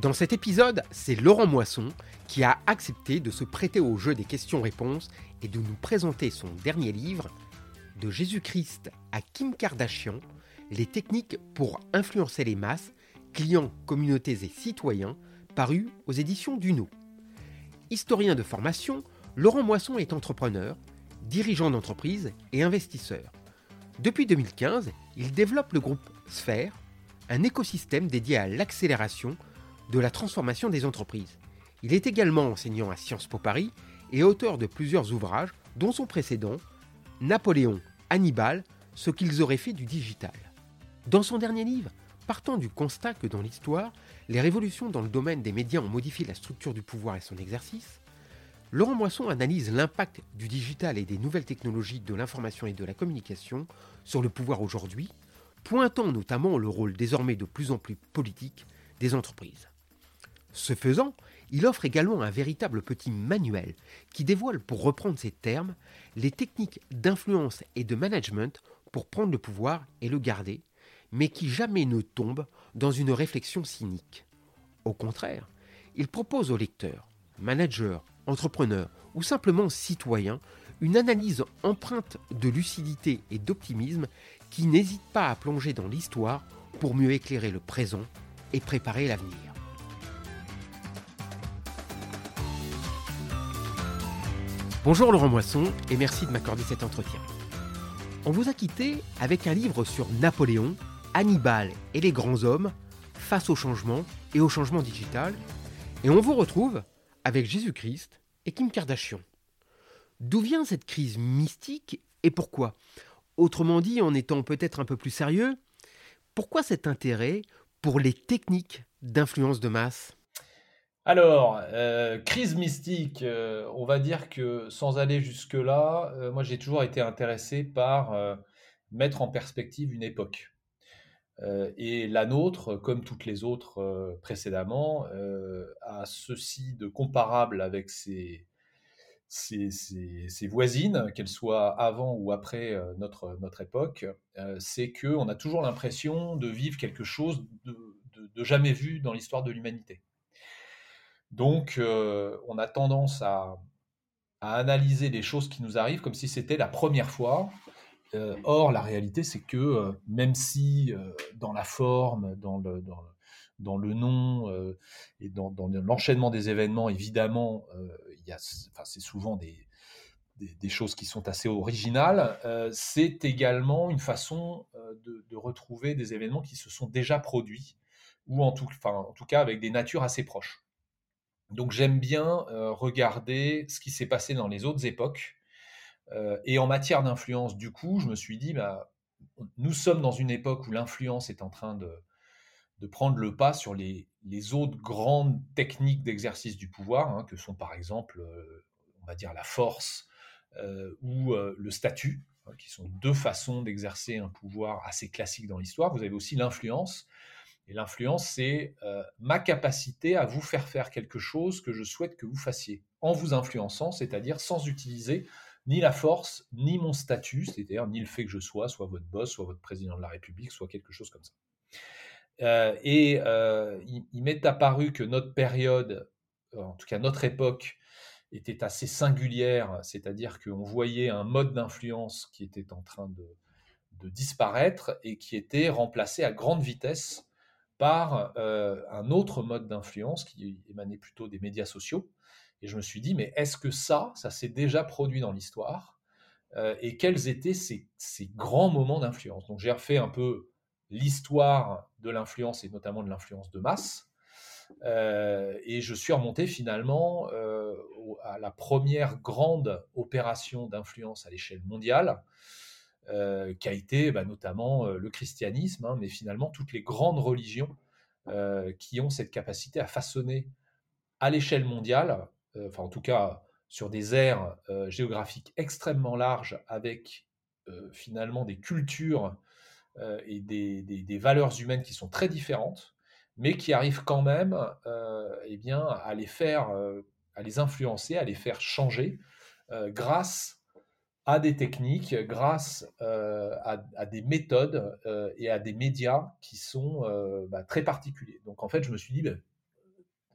Dans cet épisode, c'est Laurent Moisson qui a accepté de se prêter au jeu des questions-réponses et de nous présenter son dernier livre, De Jésus-Christ à Kim Kardashian, les techniques pour influencer les masses, clients, communautés et citoyens, paru aux éditions Duno. Historien de formation, Laurent Moisson est entrepreneur, dirigeant d'entreprise et investisseur. Depuis 2015, il développe le groupe Sphère, un écosystème dédié à l'accélération de la transformation des entreprises. Il est également enseignant à Sciences Po Paris et auteur de plusieurs ouvrages, dont son précédent, Napoléon, Hannibal, ce qu'ils auraient fait du digital. Dans son dernier livre, partant du constat que dans l'histoire, les révolutions dans le domaine des médias ont modifié la structure du pouvoir et son exercice, Laurent Moisson analyse l'impact du digital et des nouvelles technologies de l'information et de la communication sur le pouvoir aujourd'hui, pointant notamment le rôle désormais de plus en plus politique des entreprises. Ce faisant, il offre également un véritable petit manuel qui dévoile, pour reprendre ses termes, les techniques d'influence et de management pour prendre le pouvoir et le garder, mais qui jamais ne tombe dans une réflexion cynique. Au contraire, il propose aux lecteurs, managers, entrepreneurs ou simplement citoyens une analyse empreinte de lucidité et d'optimisme qui n'hésite pas à plonger dans l'histoire pour mieux éclairer le présent et préparer l'avenir. Bonjour Laurent Moisson et merci de m'accorder cet entretien. On vous a quitté avec un livre sur Napoléon, Hannibal et les grands hommes face au changement et au changement digital. Et on vous retrouve avec Jésus-Christ et Kim Kardashian. D'où vient cette crise mystique et pourquoi? Autrement dit, en étant peut-être un peu plus sérieux, pourquoi cet intérêt pour les techniques d'influence de masse? Alors, euh, crise mystique, euh, on va dire que sans aller jusque-là, euh, moi j'ai toujours été intéressé par mettre en perspective une époque. et la nôtre, comme toutes les autres précédemment, a ceci de comparable avec ses, voisines, qu'elles soient avant ou après notre, notre époque, c'est qu'on a toujours l'impression de vivre quelque chose de jamais vu dans l'histoire de l'humanité. Donc, euh, on a tendance à, analyser les choses qui nous arrivent comme si c'était la première fois. Euh, or, la réalité, c'est que euh, même si dans la forme, dans le, nom et dans, l'enchaînement des événements, évidemment, c'est souvent des, choses qui sont assez originales, c'est également une façon de, retrouver des événements qui se sont déjà produits, ou en tout cas avec des natures assez proches. Donc j'aime bien euh, regarder ce qui s'est passé dans les autres époques. Euh, et en matière d'influence, du coup, je me suis dit, bah, nous sommes dans une époque où l'influence est en train de, prendre le pas sur les, autres grandes techniques d'exercice du pouvoir, hein, que sont par exemple, euh, on va dire, la force ou le statut, hein, qui sont deux façons d'exercer un pouvoir assez classique dans l'histoire. Vous avez aussi l'influence, et l'influence, c'est euh, ma capacité à vous faire faire quelque chose que je souhaite que vous fassiez, en vous influençant, c'est-à-dire sans utiliser ni la force, ni mon statut, c'est-à-dire ni le fait que je sois soit votre boss, soit votre président de la République, soit quelque chose comme ça. Euh, et euh, il, m'est apparu que notre période, en tout cas notre époque, était assez singulière, c'est-à-dire qu'on voyait un mode d'influence qui était en train de, de, disparaître et qui était remplacé à grande vitesse par euh, un autre mode d'influence qui émanait plutôt des médias sociaux. Et je me suis dit, mais est-ce que ça, ça s'est déjà produit dans l'histoire euh, Et quels étaient ces, grands moments d'influence? Donc j'ai refait un peu l'histoire de l'influence et notamment de l'influence de masse. Euh, et je suis remonté finalement à la première grande opération d'influence à l'échelle mondiale, euh, qui a été bah, notamment euh, le christianisme, hein, mais finalement toutes les grandes religions euh, qui ont cette capacité à façonner à l'échelle mondiale, enfin en tout cas sur des aires géographiques extrêmement larges, avec finalement des cultures et des, des, valeurs humaines qui sont très différentes, mais qui arrivent quand même eh bien, à les faire, à les influencer, à les faire changer grâce à des techniques, grâce à, des méthodes et à des médias qui sont bah, très particuliers. Donc en fait, je me suis dit, ben,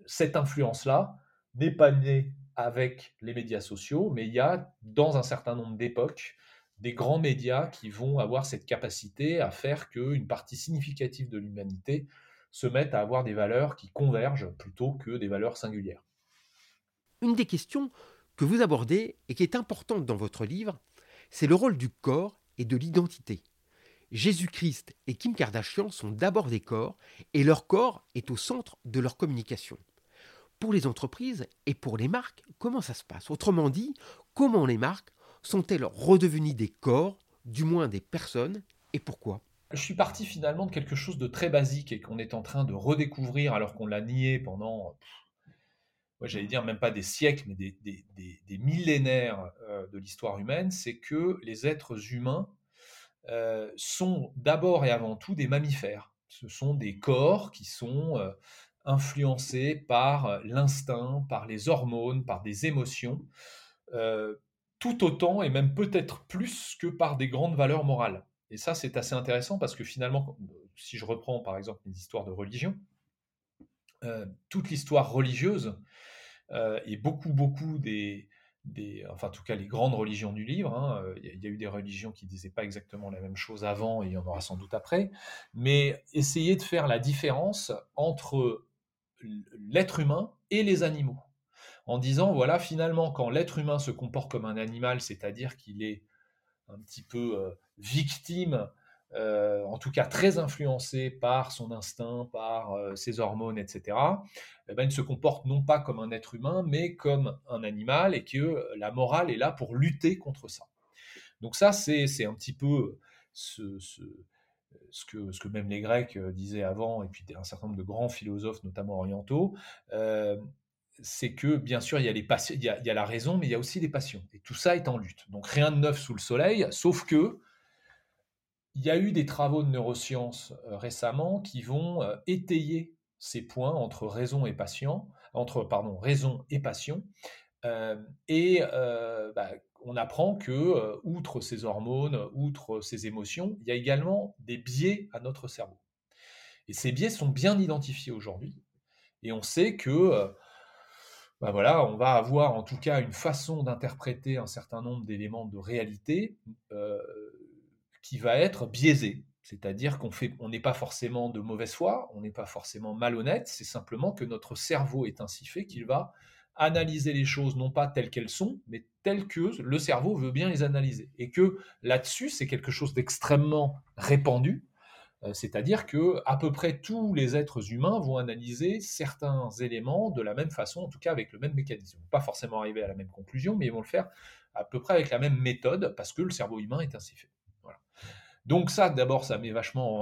cette influence-là n'est pas née avec les médias sociaux, mais il y a dans un certain nombre d'époques des grands médias qui vont avoir cette capacité à faire qu'une partie significative de l'humanité se mette à avoir des valeurs qui convergent plutôt que des valeurs singulières. Une des questions que vous abordez et qui est importante dans votre livre, c'est le rôle du corps et de l'identité. Jésus-Christ et Kim Kardashian sont d'abord des corps et leur corps est au centre de leur communication. Pour les entreprises et pour les marques, comment ça se passe? Autrement dit, comment les marques sont-elles redevenues des corps, du moins des personnes, et pourquoi? Je suis parti finalement de quelque chose de très basique et qu'on est en train de redécouvrir alors qu'on l'a nié pendant, j'allais dire même pas des siècles, mais des, millénaires euh, de l'histoire humaine, c'est que les êtres humains euh, sont d'abord et avant tout des mammifères. Ce sont des corps qui sont euh, influencés par l'instinct, par les hormones, par des émotions, tout autant et même peut-être plus que par des grandes valeurs morales. Et ça, c'est assez intéressant parce que finalement, si je reprends par exemple les histoires de religion, toute l'histoire religieuse et beaucoup, beaucoup des, enfin en tout cas les grandes religions du livre. Hein, euh, il y, a eu des religions qui disaient pas exactement la même chose avant et il y en aura sans doute après, mais essayer de faire la différence entre l'être humain et les animaux, en disant voilà finalement quand l'être humain se comporte comme un animal, c'est-à-dire qu'il est un petit peu euh, victime euh, en tout cas très influencé par son instinct, par euh, ses hormones, etc., eh ben, il se comporte non pas comme un être humain, mais comme un animal, et que la morale est là pour lutter contre ça. Donc ça, c'est un petit peu ce, que, même les Grecs euh, disaient avant, et puis un certain nombre de grands philosophes, notamment orientaux, c'est que bien sûr, il y, a les il, y a, il y a la raison, mais il y a aussi des passions. Et tout ça est en lutte. Donc rien de neuf sous le soleil, sauf que il y a eu des travaux de neurosciences euh, récemment qui vont euh, étayer ces points entre raison et passion, entre pardon, raison et passion. Euh, et bah, on apprend que, outre ces hormones, outre ces émotions, il y a également des biais à notre cerveau. Et ces biais sont bien identifiés aujourd'hui. Et on sait que bah voilà, on va avoir en tout cas une façon d'interpréter un certain nombre d'éléments de réalité qui va être biaisé. C'est-à-dire qu'on on n'est pas forcément de mauvaise foi, on n'est pas forcément malhonnête, c'est simplement que notre cerveau est ainsi fait qu'il va analyser les choses non pas telles qu'elles sont, mais telles que le cerveau veut bien les analyser. Et que là-dessus, c'est quelque chose d'extrêmement répandu, euh, c'est-à-dire que à peu près tous les êtres humains vont analyser certains éléments de la même façon, en tout cas avec le même mécanisme. Pas forcément arriver à la même conclusion, mais ils vont le faire à peu près avec la même méthode, parce que le cerveau humain est ainsi fait. Donc ça, d'abord, ça met vachement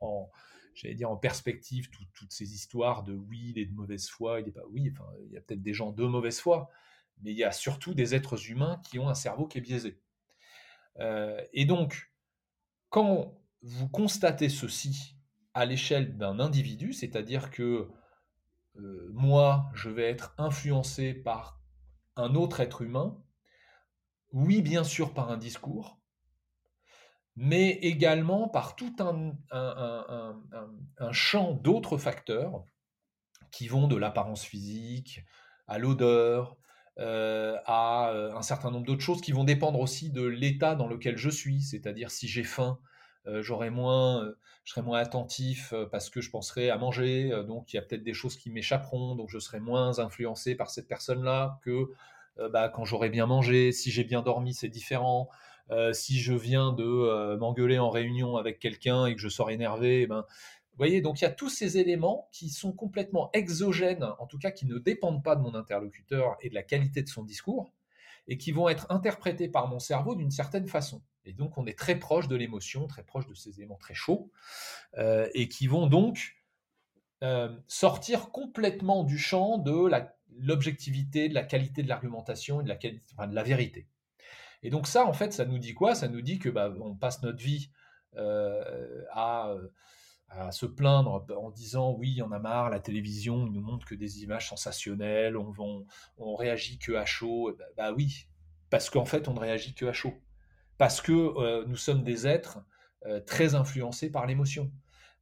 en, j'allais dire en perspective toutes ces histoires de oui, il est de mauvaise foi, il n'est pas oui. Enfin, il y a peut-être des gens de mauvaise foi, mais il y a surtout des êtres humains qui ont un cerveau qui est biaisé. Euh, et donc, quand vous constatez ceci à l'échelle d'un individu, c'est-à-dire que euh, moi, je vais être influencé par un autre être humain, oui, bien sûr, par un discours, mais également par tout un, champ d'autres facteurs qui vont de l'apparence physique à l'odeur, euh, à euh, un certain nombre d'autres choses qui vont dépendre aussi de l'état dans lequel je suis, c'est-à-dire si j'ai faim, euh, moins, je serai moins attentif parce que je penserai à manger, donc il y a peut-être des choses qui m'échapperont, donc je serai moins influencé par cette personne-là que bah, quand j'aurai bien mangé, si j'ai bien dormi, c'est différent. Euh, si je viens de euh, m'engueuler en réunion avec quelqu'un et que je sors énervé, eh ben, vous voyez, donc il y a tous ces éléments qui sont complètement exogènes, en tout cas qui ne dépendent pas de mon interlocuteur et de la qualité de son discours, et qui vont être interprétés par mon cerveau d'une certaine façon. Et donc on est très proche de l'émotion, très proche de ces éléments très chauds, euh, et qui vont donc sortir complètement du champ de l'objectivité, de la qualité de l'argumentation et de la, qualité, de la vérité. Et donc ça, en fait, ça nous dit quoi? Ça nous dit que bah, on passe notre vie à à se plaindre en disant oui, il en a marre, la télévision ne nous montre que des images sensationnelles, on, on, on réagit que à chaud. Bah, bah oui, parce qu'en fait, on ne réagit que à chaud. Parce que euh, nous sommes des êtres euh, très influencés par l'émotion,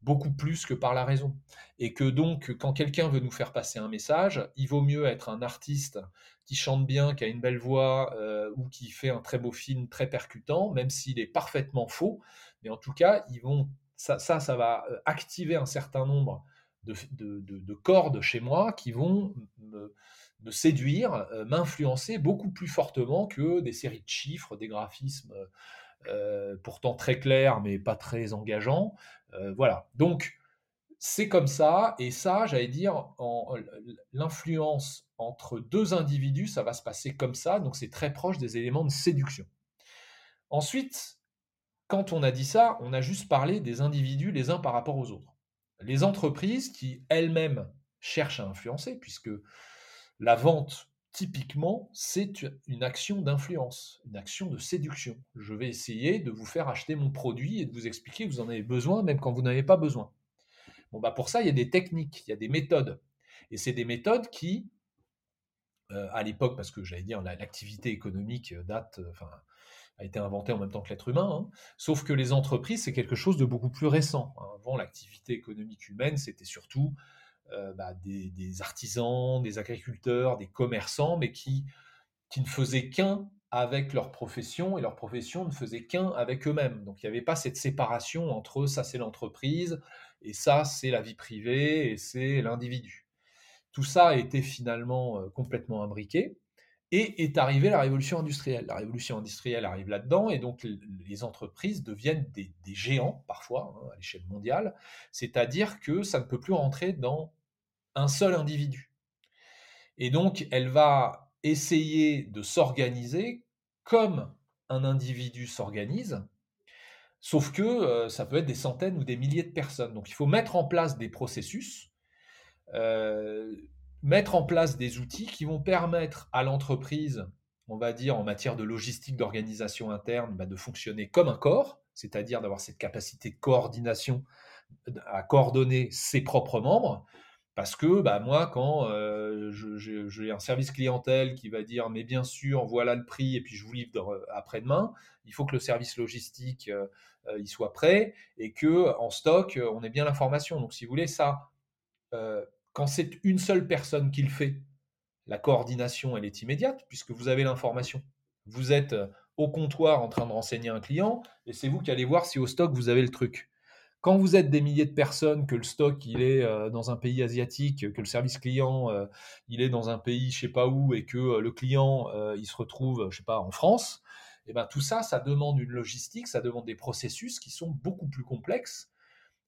beaucoup plus que par la raison. Et que donc, quand quelqu'un veut nous faire passer un message, il vaut mieux être un artiste qui chante bien, qui a une belle voix, euh, ou qui fait un très beau film très percutant, même s'il est parfaitement faux. Mais en tout cas, ils vont ça, ça, va euh, activer un certain nombre de, cordes chez moi qui vont me, séduire, euh, m'influencer beaucoup plus fortement que des séries de chiffres, des graphismes pourtant très clairs mais pas très engageants. voilà. Donc, c'est comme ça, et ça, j'allais dire, l'influence entre deux individus, ça va se passer comme ça, donc c'est très proche des éléments de séduction. Ensuite, quand on a dit ça, on a juste parlé des individus les uns par rapport aux autres. Les entreprises qui elles-mêmes cherchent à influencer, puisque la vente, typiquement, c'est une action d'influence, une action de séduction. Je vais essayer de vous faire acheter mon produit et de vous expliquer que vous en avez besoin, même quand vous n'avez pas besoin. Bon, bah pour ça, il y a des techniques, il y a des méthodes. Et c'est des méthodes qui, euh, à l'époque, parce que j'allais dire, l'activité économique date, euh, enfin, a été inventé en même temps que l'être humain, hein. sauf que les entreprises, c'est quelque chose de beaucoup plus récent. Avant, l'activité économique humaine, c'était surtout euh, bah, des, artisans, des agriculteurs, des commerçants, mais qui, qui ne faisaient qu'un avec leur profession, et leur profession ne faisait qu'un avec eux-mêmes. Donc il n'y avait pas cette séparation entre ça c'est l'entreprise, et ça c'est la vie privée, et c'est l'individu. Tout ça a été finalement euh, complètement imbriqué. Et est arrivée la révolution industrielle. La révolution industrielle arrive là-dedans, et donc les entreprises deviennent des, géants, parfois, hein, à l'échelle mondiale, c'est-à-dire que ça ne peut plus rentrer dans un seul individu. Et donc, elle va essayer de s'organiser comme un individu s'organise, sauf que euh, ça peut être des centaines ou des milliers de personnes. Donc, il faut mettre en place des processus. Euh, mettre en place des outils qui vont permettre à l'entreprise, on va dire en matière de logistique, d'organisation interne, bah, de fonctionner comme un corps, c'est-à-dire d'avoir cette capacité de coordination à coordonner ses propres membres. Parce que bah, moi, quand euh, j'ai un service clientèle qui va dire mais bien sûr, voilà le prix et puis je vous livre euh, après-demain, il faut que le service logistique euh, il soit prêt et que en stock on ait bien l'information. Donc si vous voulez ça, quand c'est une seule personne qui le fait, la coordination, elle est immédiate, puisque vous avez l'information. Vous êtes euh, au comptoir en train de renseigner un client, et c'est vous qui allez voir si au stock, vous avez le truc. Quand vous êtes des milliers de personnes, que le stock, il est euh, dans un pays asiatique, que le service client, euh, il est dans un pays, je sais pas où, et que le client, il se retrouve, je sais pas, en France, et eh ben tout ça, ça demande une logistique, ça demande des processus qui sont beaucoup plus complexes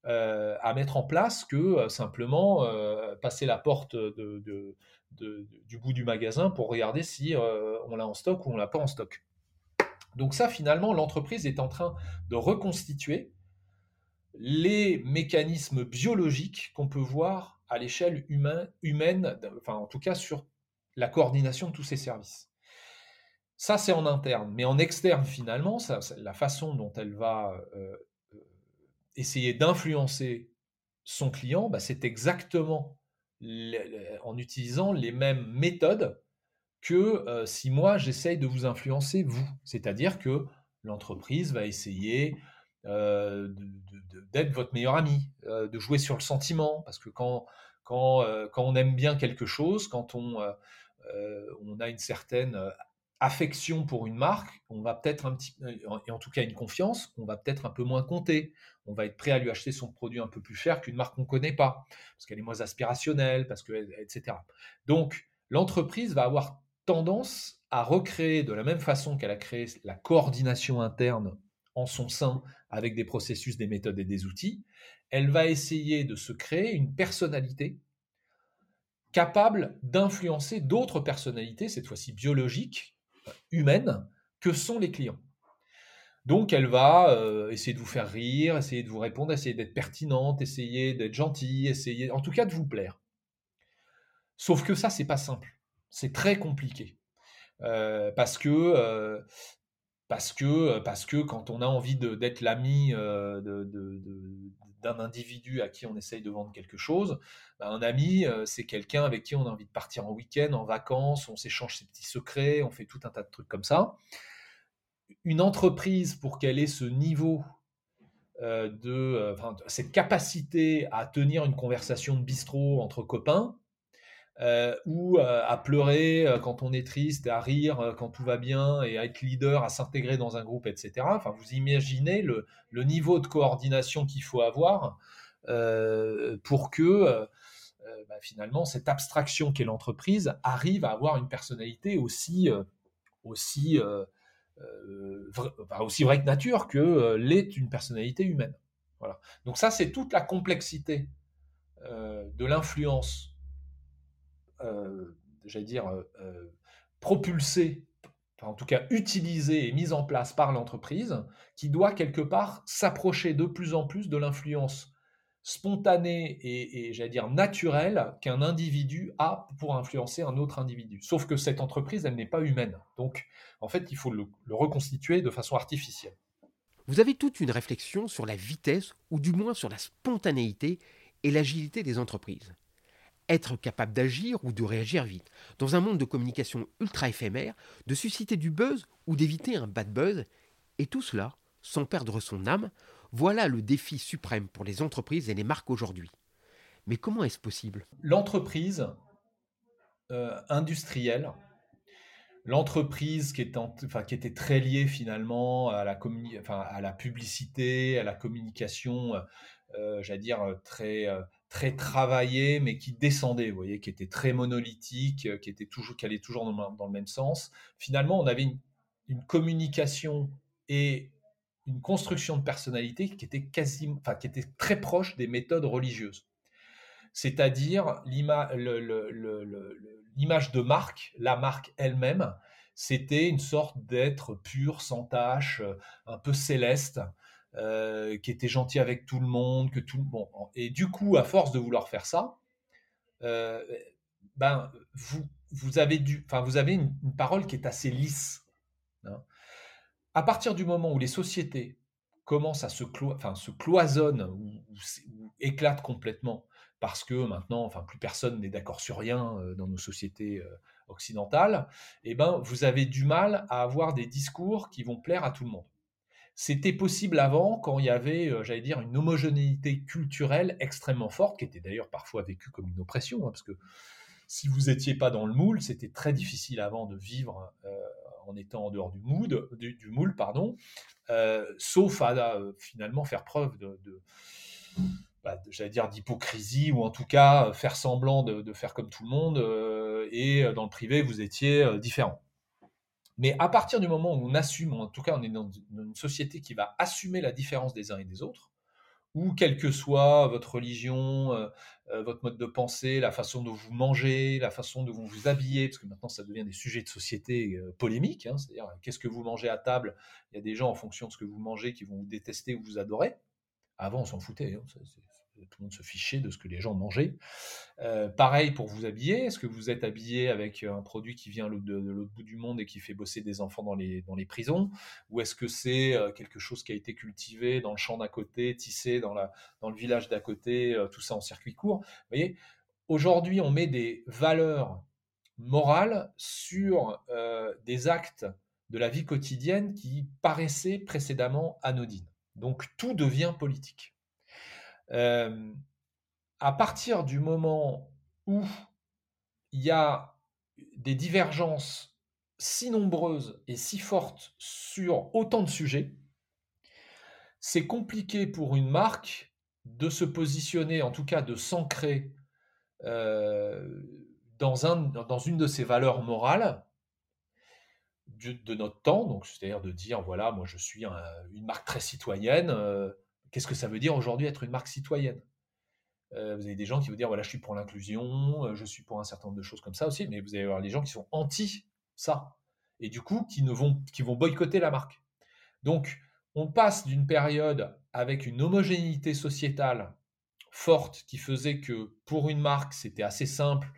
euh, à mettre en place que euh, simplement euh, passer la porte du bout du magasin pour regarder si on l'a en stock ou on l'a pas en stock. Donc ça, finalement, l'entreprise est en train de reconstituer les mécanismes biologiques qu'on peut voir à l'échelle humaine, enfin en tout cas sur la coordination de tous ces services. Ça, c'est en interne. Mais en externe, finalement, la façon dont elle va essayer d'influencer son client, bah, c'est exactement en utilisant les mêmes méthodes que euh, si moi j'essaye de vous influencer vous. C'est-à-dire que l'entreprise va essayer euh, d'être votre meilleur ami, euh, de jouer sur le sentiment, parce que quand, quand, quand on aime bien quelque chose, quand on, on a une certaine affection pour une marque, on va peut-être un petit, et en tout cas une confiance, on va peut-être un peu moins compter on va être prêt à lui acheter son produit un peu plus cher qu'une marque qu'on ne connaît pas, parce qu'elle est moins aspirationnelle, parce que, etc. Donc, l'entreprise va avoir tendance à recréer de la même façon qu'elle a créé la coordination interne son sein avec des processus, des méthodes et des outils, elle va essayer de se créer une personnalité capable d'influencer d'autres personnalités, cette fois-ci biologiques, humaines, que sont les clients. Donc elle va euh, essayer de vous faire rire, essayer de vous répondre, essayer d'être pertinente, essayer d'être gentille, essayer en tout cas de vous plaire. Sauf que ça, c'est pas simple. C'est très compliqué. Euh, parce que euh, parce que parce que quand on a envie d'être l'ami d'un individu à qui on essaye de vendre quelque chose, ben, un ami, c'est quelqu'un avec qui on a envie de partir en week-end, en vacances, on s'échange ses petits secrets, on fait tout un tas de trucs comme ça. Une entreprise, pour qu'elle ait ce niveau euh, de, euh, cette capacité à tenir une conversation de bistrot entre copains, euh, ou à pleurer quand on est triste, à rire quand tout va bien, et à être leader, à s'intégrer dans un groupe, etc. Enfin, vous imaginez le, niveau de coordination qu'il faut avoir pour que bah, finalement cette abstraction qu'est l'entreprise arrive à avoir une personnalité aussi, aussi euh, aussi vrai que nature que euh, l'est une personnalité humaine. Voilà. Donc ça, c'est toute la complexité euh, de l'influence, j'allais dire, propulsée, en tout cas utilisée et mise en place par l'entreprise, qui doit quelque part s'approcher de plus en plus de l'influence spontané et, j'allais dire naturel qu'un individu a pour influencer un autre individu. Sauf que cette entreprise, elle n'est pas humaine. Donc, en fait, il faut le, reconstituer de façon artificielle. Vous avez toute une réflexion sur la vitesse, ou du moins sur la spontanéité et l'agilité des entreprises. Être capable d'agir ou de réagir vite, dans un monde de communication ultra éphémère, de susciter du buzz ou d'éviter un bad buzz, et tout cela sans perdre son âme, voilà le défi suprême pour les entreprises et les marques aujourd'hui. Mais comment est-ce possible? L'entreprise euh, industrielle, l'entreprise qui, était très liée finalement à la, publicité, à la communication, euh, j'allais dire très, très travaillée, mais qui descendait, vous voyez, qui était très monolithique, qui, était toujours, qui allait toujours dans, le même sens. Finalement, on avait une, communication et une construction de personnalité qui était, quasi, enfin, qui était très proche des méthodes religieuses. C'est-à-dire l'image de marque, la marque elle-même, c'était une sorte d'être pur, sans tâche, euh, un peu céleste, euh, qui était gentil avec tout le monde, que tout bon. Et du coup, à force de vouloir faire ça, euh, ben vous vous avez du, enfin vous avez une, parole qui est assez lisse. Hein à partir du moment où les sociétés commencent à se, enfin, se cloisonnent ou, éclatent complètement, parce que maintenant, enfin, plus personne n'est d'accord sur rien euh, dans nos sociétés occidentales, eh ben, vous avez du mal à avoir des discours qui vont plaire à tout le monde. C'était possible avant quand il y avait, euh, j'allais dire, une homogénéité culturelle extrêmement forte, qui était d'ailleurs parfois vécue comme une oppression, hein, parce que si vous n'étiez pas dans le moule, c'était très difficile avant de vivre en étant en dehors du, mood, du, moule, pardon, euh, sauf à, euh, finalement faire preuve de, bah, j'allais dire d'hypocrisie ou en tout cas faire semblant de, faire comme tout le monde euh, et dans le privé vous étiez différent. Mais à partir du moment où on assume, en tout cas on est dans une société qui va assumer la différence des uns et des autres, ou quelle que soit votre religion, euh, euh, votre mode de pensée, la façon dont vous mangez, la façon dont vous vous habillez, parce que maintenant ça devient des sujets de société euh, polémiques, hein, c'est-à-dire qu'est-ce que vous mangez à table, il y a des gens en fonction de ce que vous mangez qui vont vous détester ou vous adorer. Avant on s'en foutait, hein, tout le monde se fichait de ce que les gens mangeaient. Euh, pareil pour vous habiller. Est-ce que vous êtes habillé avec un produit qui vient de, l'autre bout du monde et qui fait bosser des enfants dans les, dans les prisons? Ou est-ce que c'est euh, quelque chose qui a été cultivé dans le champ d'à côté, tissé dans, la, dans le village d'à côté, euh, tout ça en circuit court? Vous voyez, aujourd'hui, on met des valeurs morales sur des actes de la vie quotidienne qui paraissaient précédemment anodines. Donc tout devient politique à partir du moment où il y a des divergences si nombreuses et si fortes sur autant de sujets, c'est compliqué pour une marque de se positionner, en tout cas de s'ancrer dans, un, dans une de ses valeurs morales de, notre temps, donc c'est-à-dire de dire voilà, moi je suis une marque très citoyenne, Qu'est-ce que ça veut dire aujourd'hui être une marque citoyenne? Euh, Vous avez des gens qui vont dire voilà, je suis pour l'inclusion, euh, je suis pour un certain nombre de choses comme ça aussi, mais vous allez avoir des gens qui sont anti ça et du coup qui vont boycotter la marque. Donc on passe d'une période avec une homogénéité sociétale forte qui faisait que pour une marque, c'était assez simple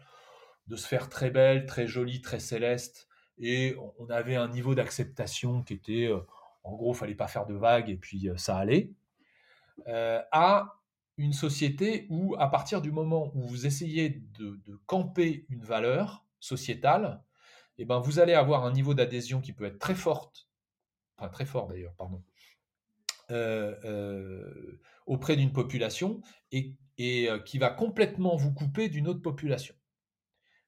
de se faire très belle, très jolie, très céleste, et on avait un niveau d'acceptation qui était, euh, en gros, fallait pas faire de vagues et puis ça allait, euh, à une société où, à partir du moment où vous essayez de, camper une valeur sociétale, eh ben, vous allez avoir un niveau d'adhésion qui peut être très forte, enfin très fort d'ailleurs, pardon, auprès d'une population et, et qui va complètement vous couper d'une autre population.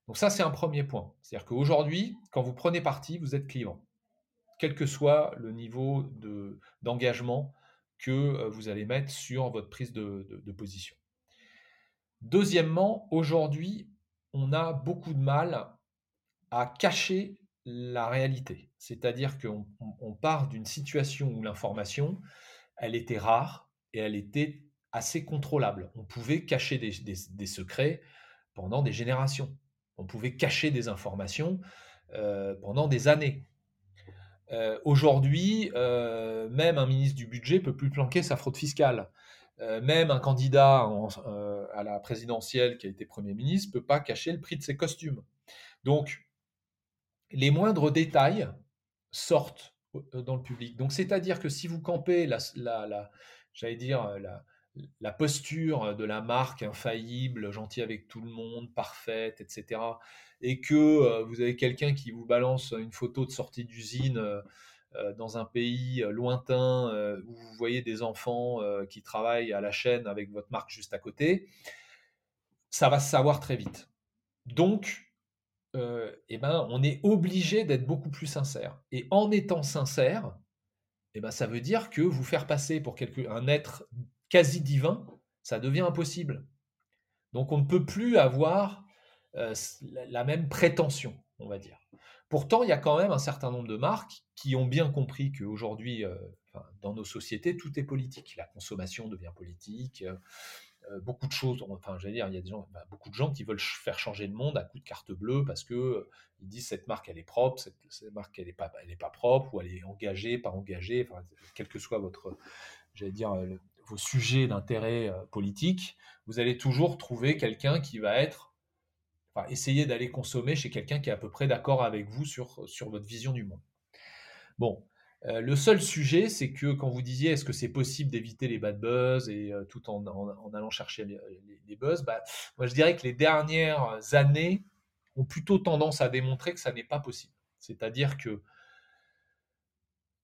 Donc ça, c'est un premier point. C'est-à-dire qu'aujourd'hui, quand vous prenez parti, vous êtes clivant, quel que soit le niveau d'engagement que vous allez mettre sur votre prise de, position. Deuxièmement, aujourd'hui, on a beaucoup de mal à cacher la réalité. C'est-à-dire qu'on part d'une situation où l'information, elle était rare et elle était assez contrôlable. On pouvait cacher des secrets pendant des générations. On pouvait cacher des informations pendant des années. Euh, aujourd'hui, euh, même un ministre du budget peut plus planquer sa fraude fiscale. même un candidat à la présidentielle qui a été Premier ministre peut pas cacher le prix de ses costumes. Donc, les moindres détails sortent dans le public. Donc, c'est-à-dire que si vous campez la j'allais dire, la, la posture de la marque infaillible, gentille avec tout le monde, parfaite, etc. Et que euh, vous avez quelqu'un qui vous balance une photo de sortie d'usine euh, euh, dans un pays lointain où vous voyez des enfants qui travaillent à la chaîne avec votre marque juste à côté, ça va se savoir très vite. Donc, eh ben, on est obligé d'être beaucoup plus sincère. Et en étant sincère, eh ben, ça veut dire que vous faire passer pour un être quasi divin, ça devient impossible. Donc on ne peut plus avoir euh, la même prétention, on va dire. Pourtant, il y a quand même un certain nombre de marques qui ont bien compris qu'aujourd'hui, euh, dans nos sociétés, tout est politique. La consommation devient politique. Euh, beaucoup de choses, enfin, j'allais dire, il y a bah, beaucoup de gens qui veulent faire changer le monde à coup de carte bleue parce que disent cette marque elle est propre, cette, marque elle n'est pas, pas propre ou elle est engagée, pas engagée, quel que soit votre, j'allais dire, vos sujets d'intérêt euh, politique, vous allez toujours trouver quelqu'un qui va être, enfin, essayer d'aller consommer chez quelqu'un qui est à peu près d'accord avec vous sur, sur votre vision du monde. Bon, euh, le seul sujet, c'est que quand vous disiez est-ce que c'est possible d'éviter les bad buzz et euh, tout en, en, allant chercher les, les, buzz, bah, moi je dirais que les dernières années ont plutôt tendance à démontrer que ça n'est pas possible. C'est-à-dire que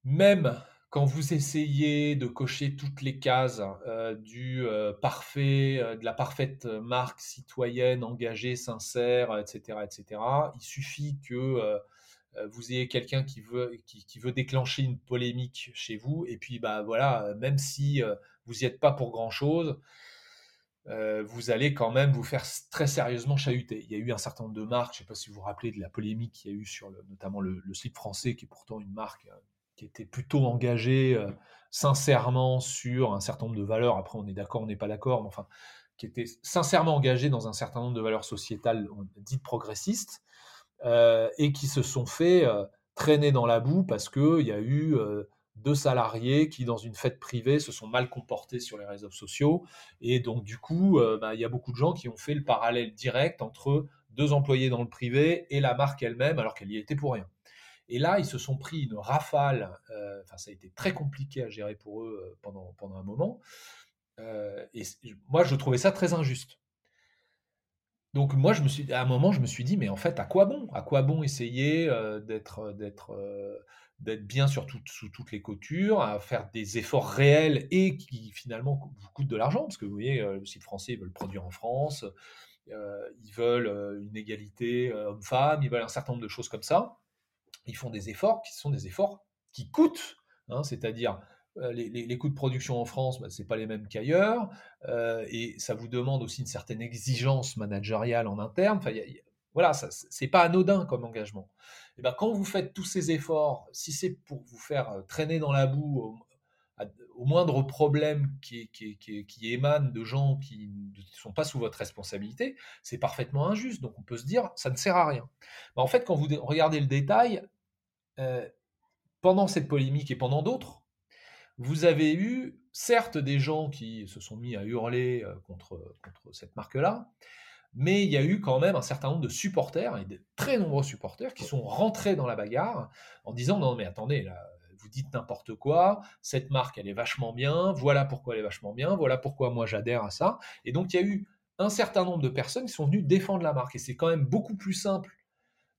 même quand vous essayez de cocher toutes les cases euh, du euh, parfait, euh, de la parfaite marque citoyenne, engagée, sincère, etc., etc., il suffit que vous ayez quelqu'un qui veut, qui, veut déclencher une polémique chez vous, et puis bah voilà, même si vous n'y êtes pas pour grand chose, vous allez quand même vous faire très sérieusement chahuter. Il y a eu un certain nombre de marques, je ne sais pas si vous vous rappelez de la polémique qu'il y a eu sur notamment le, le slip français, qui est pourtant une marque qui était plutôt engagé euh, sincèrement sur un certain nombre de valeurs. Après, on est d'accord, on n'est pas d'accord, mais enfin, qui était sincèrement engagé dans un certain nombre de valeurs sociétales dites progressistes euh, et qui se sont fait euh, traîner dans la boue parce qu'il y a eu deux salariés qui, dans une fête privée, se sont mal comportés sur les réseaux sociaux. Et donc, du coup, bah, il y a beaucoup de gens qui ont fait le parallèle direct entre deux employés dans le privé et la marque elle-même, alors qu'elle y était pour rien. Et là, ils se sont pris une rafale. Euh, enfin, ça a été très compliqué à gérer pour eux euh, pendant, pendant un moment. Euh, et moi, je trouvais ça très injuste. Donc moi, je me suis, à un moment, je me suis dit, mais en fait, à quoi bon? À quoi bon essayer d'être, d'être, d'être bien sur sous toutes les coutures, à faire des efforts réels et qui finalement vous coûtent de l'argent? Parce que vous voyez, le site français, ils veulent produire en France, ils veulent une égalité homme-femme, ils veulent un certain nombre de choses comme ça ils font des efforts qui sont des efforts qui coûtent, hein, c'est-à-dire euh, les, coûts de production en France, bah, ce n'est pas les mêmes qu'ailleurs, euh, et ça vous demande aussi une certaine exigence managériale en interne. Voilà, ce n'est pas anodin comme engagement. Et ben, quand vous faites tous ces efforts, si c'est pour vous faire euh, traîner dans la boue au, moindre problème qui, émane de gens qui ne sont pas sous votre responsabilité, c'est parfaitement injuste. Donc on peut se dire, ça ne sert à rien. Ben, en fait, quand vous regardez le détail, euh, pendant cette polémique et pendant d'autres, vous avez eu certes des gens qui se sont mis à hurler contre, contre cette marque-là, mais il y a eu quand même un certain nombre de supporters, et de très nombreux supporters, qui sont rentrés dans la bagarre en disant non mais attendez, vous dites n'importe quoi, cette marque elle est vachement bien, voilà pourquoi elle est vachement bien, voilà pourquoi moi j'adhère à ça. Et donc il y a eu un certain nombre de personnes qui sont venues défendre la marque. Et c'est quand même beaucoup plus simple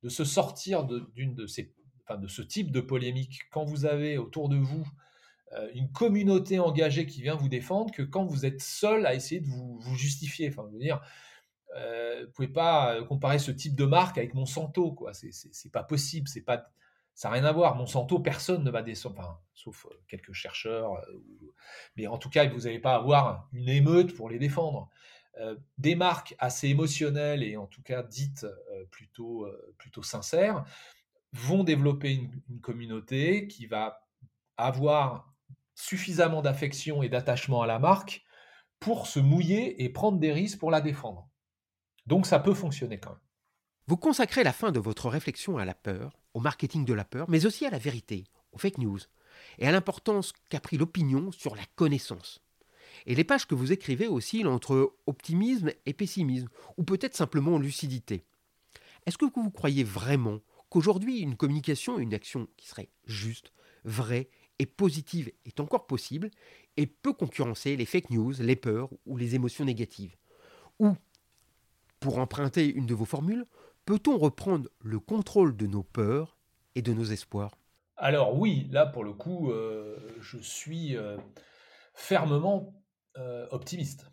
de se sortir d'une de, ces, de ce type de polémique quand vous avez autour de vous euh, une communauté engagée qui vient vous défendre que quand vous êtes seul à essayer de vous, justifier. Enfin, je dire, euh, vous pouvez pas comparer ce type de marque avec Monsanto, quoi. C'est pas possible, c'est pas, ça n'a rien à voir. Monsanto, personne ne va descendre, sauf euh, quelques chercheurs, euh, mais en tout cas, vous n'allez pas avoir une émeute pour les défendre. des marques assez émotionnelles et en tout cas dites plutôt, plutôt sincères vont développer une communauté qui va avoir suffisamment d'affection et d'attachement à la marque pour se mouiller et prendre des risques pour la défendre. Donc ça peut fonctionner quand même. Vous consacrez la fin de votre réflexion à la peur, au marketing de la peur, mais aussi à la vérité, aux fake news, et à l'importance qu'a pris l'opinion sur la connaissance. Et les pages que vous écrivez oscillent entre optimisme et pessimisme, ou peut-être simplement lucidité. Est-ce que vous croyez vraiment qu'aujourd'hui une communication, une action qui serait juste, vraie et positive est encore possible et peut concurrencer les fake news, les peurs ou les émotions négatives. Ou pour emprunter une de vos formules, peut-on reprendre le contrôle de nos peurs et de nos espoirs? Alors oui, là pour le coup, euh, je suis euh, fermement euh, optimiste.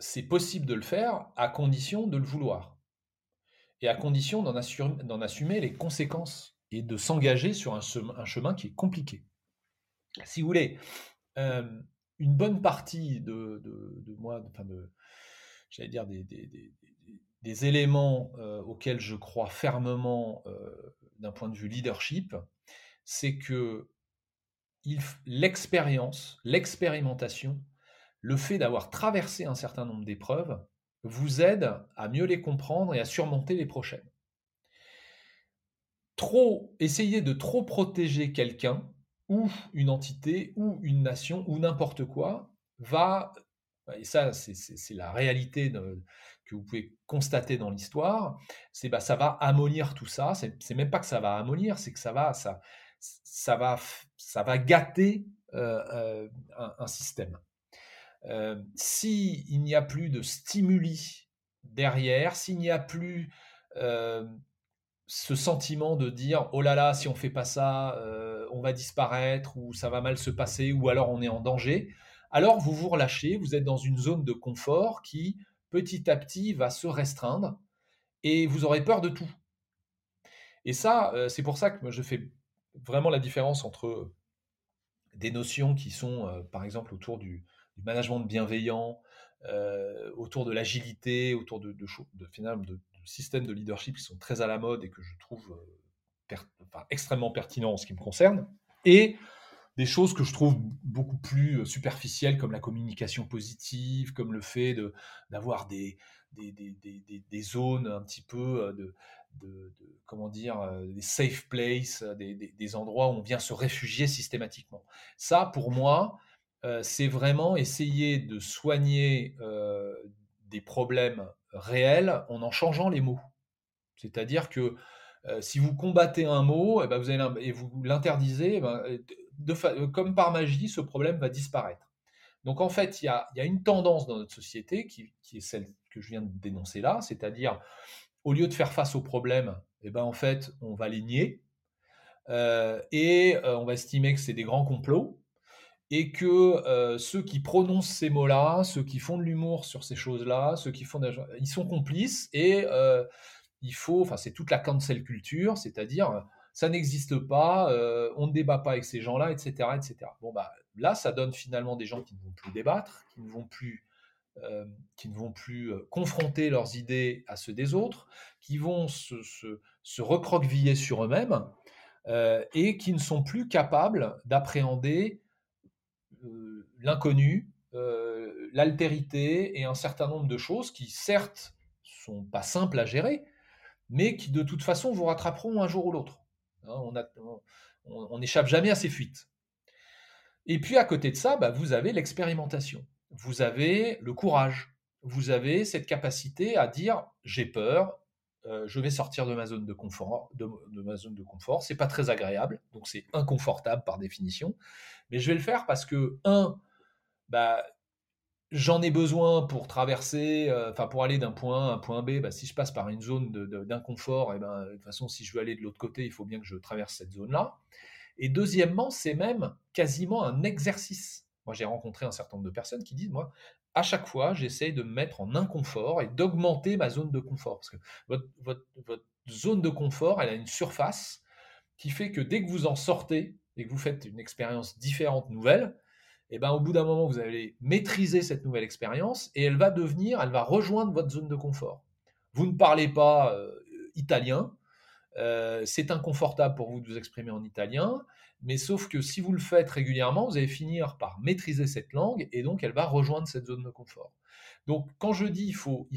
c'est possible de le faire à condition de le vouloir et à condition d'en assumer, les conséquences et de s'engager sur un, chemin, qui est compliqué. Si vous voulez, une bonne partie de, moi, enfin de, j'allais dire, des, éléments euh, auxquels je crois fermement euh, d'un point de vue leadership, c'est que l'expérience, l'expérimentation, le fait d'avoir traversé un certain nombre d'épreuves vous aide à mieux les comprendre et à surmonter les prochaines. Trop, essayer de trop protéger quelqu'un ou une entité ou une nation ou n'importe quoi va et ça c'est la réalité que vous pouvez constater dans l'histoire, c'est bah, ça va ammolir tout ça. C'est même pas que ça va ammolir, c'est que ça va, ça, ça va, ça va gâter euh, euh, un, système. Euh, s'il n'y a plus de stimuli derrière, s'il n'y a plus ce sentiment de dire oh là là, si on fait pas ça, on va disparaître ou ça va mal se passer ou alors on est en danger, alors vous vous relâchez, vous êtes dans une zone de confort qui petit à petit va se restreindre et vous aurez peur de tout. Et ça, euh, c'est pour ça que je fais vraiment la différence entre des notions qui sont, euh, par exemple, autour du, management bienveillant, euh, autour de l'agilité, autour de, de, de, systèmes de leadership qui sont très à la mode et que je trouve extrêmement pertinents en ce qui me concerne, et des choses que je trouve beaucoup plus superficielles, comme la communication positive, comme le fait d'avoir des, zones un petit peu de, de, comment dire, des safe places, des, endroits où on vient se réfugier systématiquement. Ça, pour moi, c'est vraiment essayer de soigner des problèmes réels en en changeant les mots. C'est-à-dire que si vous combattez un mot, et, eh ben vous allez, et vous l'interdisez, eh ben, comme par magie, ce problème va disparaître. Donc en fait, il y a, une tendance dans notre société qui, est celle que je viens de dénoncer là, c'est-à-dire au lieu de faire face aux problèmes, eh ben, en fait, on va les nier et on va estimer que c'est des grands complots et que ceux qui prononcent ces mots-là, ceux qui font de l'humour sur ces choses-là, ceux qui font, ils sont complices et il faut, enfin c'est toute la cancel culture, c'est-à-dire ça n'existe pas, euh, on ne débat pas avec ces gens-là, etc., etc. Bon, bah, là, ça donne finalement des gens qui ne vont plus débattre, qui ne vont plus, euh, qui ne vont plus euh, confronter leurs idées à ceux des autres, qui vont se, recroqueviller sur eux-mêmes et qui ne sont plus capables d'appréhender l'inconnu, l'altérité et un certain nombre de choses qui, certes, sont pas simples à gérer, mais qui de toute façon vous rattraperont un jour ou l'autre. Hein, on n'échappe jamais à ces fuites. Et puis à côté de ça, bah, vous avez l'expérimentation, vous avez le courage, vous avez cette capacité à dire j'ai peur, euh, je vais sortir de ma zone de confort, de, ma zone de confort. C'est pas très agréable, donc c'est inconfortable par définition, mais je vais le faire parce que un, bah, j'en ai besoin pour traverser, euh, enfin pour aller d'un point A à un point B. Bah, si je passe par une zone d'inconfort, et eh ben de toute façon, si je veux aller de l'autre côté, il faut bien que je traverse cette zone-là. Et deuxièmement, c'est même quasiment un exercice. Moi, j'ai rencontré un certain nombre de personnes qui disent, moi, à chaque fois, j'essaye de me mettre en inconfort et d'augmenter ma zone de confort. Parce que votre, zone de confort, elle a une surface qui fait que dès que vous en sortez et que vous faites une expérience différente, nouvelle, eh ben, au bout d'un moment, vous allez maîtriser cette nouvelle expérience et elle va devenir, elle va rejoindre votre zone de confort. Vous ne parlez pas euh, italien, euh, c'est inconfortable pour vous de vous exprimer en italien, mais sauf que si vous le faites régulièrement, vous allez finir par maîtriser cette langue et donc elle va rejoindre cette zone de confort. Donc quand je dis il faut,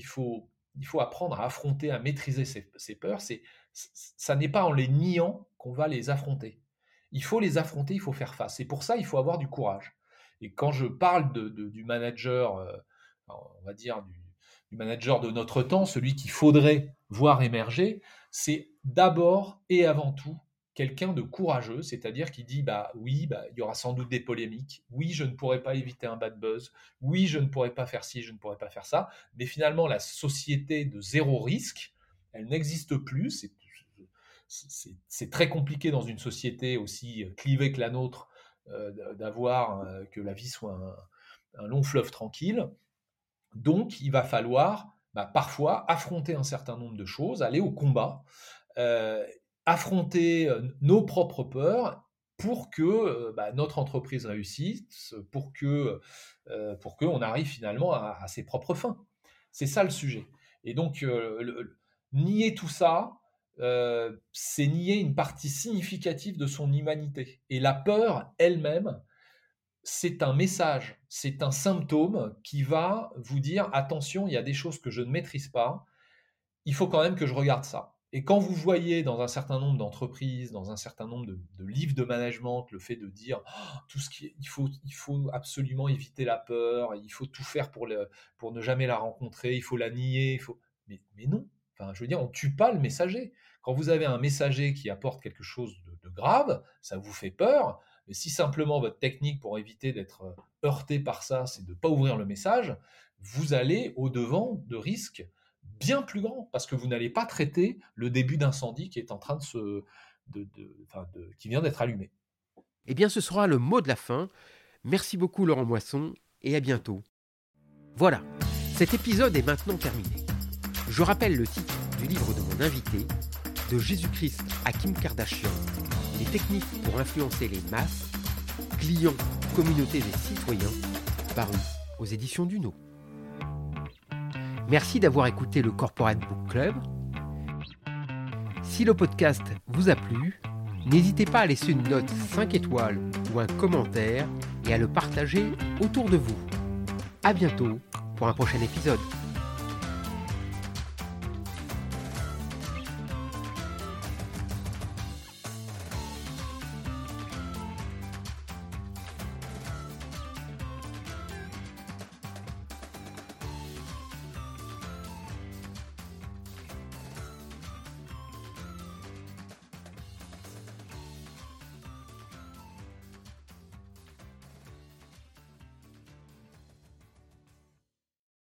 apprendre à affronter, à maîtriser ces, peurs, c'est, ça n'est pas en les niant qu'on va les affronter. Il faut les affronter, il faut faire face. Et pour ça, il faut avoir du courage. Et quand je parle du manager, euh, on va dire du, du manager de notre temps, celui qu'il faudrait voir émerger, c'est d'abord et avant tout quelqu'un de courageux, c'est-à-dire qui dit bah oui, bah, il y aura sans doute des polémiques, oui, je ne pourrais pas éviter un bad buzz, oui, je ne pourrais pas faire ci, je ne pourrais pas faire ça, mais finalement la société de zéro risque, elle n'existe plus, c'est très compliqué dans une société aussi clivée que la nôtre euh, d'avoir euh, que la vie soit un, long fleuve tranquille. Donc, il va falloir bah, parfois affronter un certain nombre de choses, aller au combat, euh, affronter nos propres peurs pour que bah, notre entreprise réussisse, pour que pour qu'on arrive finalement à, ses propres fins. C'est ça le sujet. Et donc nier tout ça, c'est nier une partie significative de son humanité. Et la peur elle-même, c'est un message, c'est un symptôme qui va vous dire attention, il y a des choses que je ne maîtrise pas. Il faut quand même que je regarde ça. Et quand vous voyez dans un certain nombre d'entreprises, dans un certain nombre de, livres de management, le fait de dire oh, tout ce qui il faut, il faut absolument éviter la peur, il faut tout faire pour, pour ne jamais la rencontrer, il faut la nier, il faut. Mais, non. Enfin, je veux dire, on tue pas le messager. Quand vous avez un messager qui apporte quelque chose de grave, ça vous fait peur. Mais si simplement votre technique pour éviter d'être heurté par ça, c'est de ne pas ouvrir le message, vous allez au devant de risques bien plus grand, parce que vous n'allez pas traiter le début d'incendie qui est en train de se, qui vient d'être allumé. Eh bien, ce sera le mot de la fin. Merci beaucoup Laurent Moisson et à bientôt. Voilà, cet épisode est maintenant terminé. Je rappelle le titre du livre de mon invité, De Jésus-Christ à Kim Kardashian, techniques pour influencer les masses, clients, communautés et citoyens, paru aux éditions Duno. Merci d'avoir écouté le Corporate Book Club. Si le podcast vous a plu, n'hésitez pas à laisser une note 5 étoiles ou un commentaire et à le partager autour de vous. A bientôt pour un prochain épisode.